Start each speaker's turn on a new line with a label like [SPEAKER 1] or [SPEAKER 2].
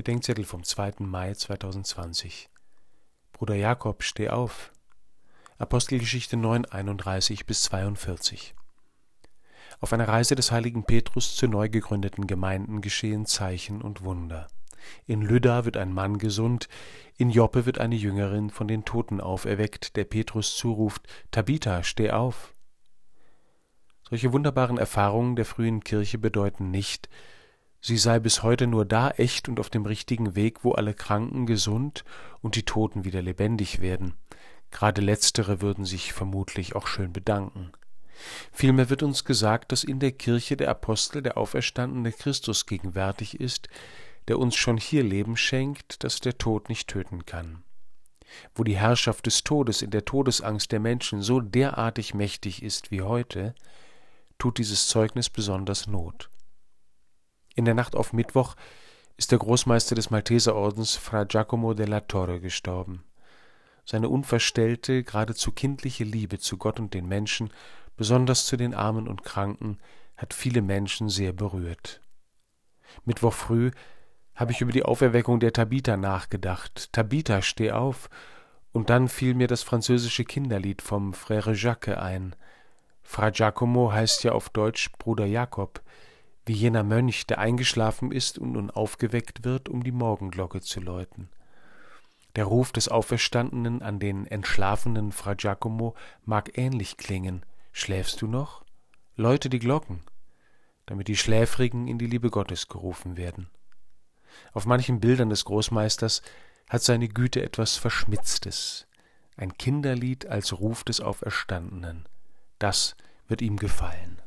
[SPEAKER 1] Bedenkzettel vom 2. Mai 2020. Bruder Jakob, steh auf. Apostelgeschichte 9, 31 bis 42. Auf einer Reise des heiligen Petrus zu neu gegründeten Gemeinden geschehen Zeichen und Wunder. In Lydda wird ein Mann gesund, in Joppe wird eine Jüngerin von den Toten auferweckt, der Petrus zuruft, Tabitha, steh auf. Solche wunderbaren Erfahrungen der frühen Kirche bedeuten nicht, sie sei bis heute nur da echt und auf dem richtigen Weg, wo alle Kranken gesund und die Toten wieder lebendig werden. Gerade letztere würden sich vermutlich auch schön bedanken. Vielmehr wird uns gesagt, dass in der Kirche der Apostel der auferstandene Christus gegenwärtig ist, der uns schon hier Leben schenkt, das der Tod nicht töten kann. Wo die Herrschaft des Todes in der Todesangst der Menschen so derartig mächtig ist wie heute, tut dieses Zeugnis besonders Not. In der Nacht auf Mittwoch ist der Großmeister des Malteserordens Fra Giacomo della Torre gestorben. Seine unverstellte, geradezu kindliche Liebe zu Gott und den Menschen, besonders zu den Armen und Kranken, hat viele Menschen sehr berührt. Mittwoch früh habe ich über die Auferweckung der Tabitha nachgedacht. Tabitha, steh auf! Und dann fiel mir das französische Kinderlied vom Frère Jacques ein. Fra Giacomo heißt ja auf Deutsch Bruder Jakob wie jener Mönch, der eingeschlafen ist und nun aufgeweckt wird, um die Morgenglocke zu läuten. Der Ruf des Auferstandenen an den entschlafenen Fra Giacomo mag ähnlich klingen. Schläfst du noch? Läute die Glocken, damit die Schläfrigen in die Liebe Gottes gerufen werden. Auf manchen Bildern des Großmeisters hat seine Güte etwas Verschmitztes, ein Kinderlied als Ruf des Auferstandenen. Das wird ihm gefallen.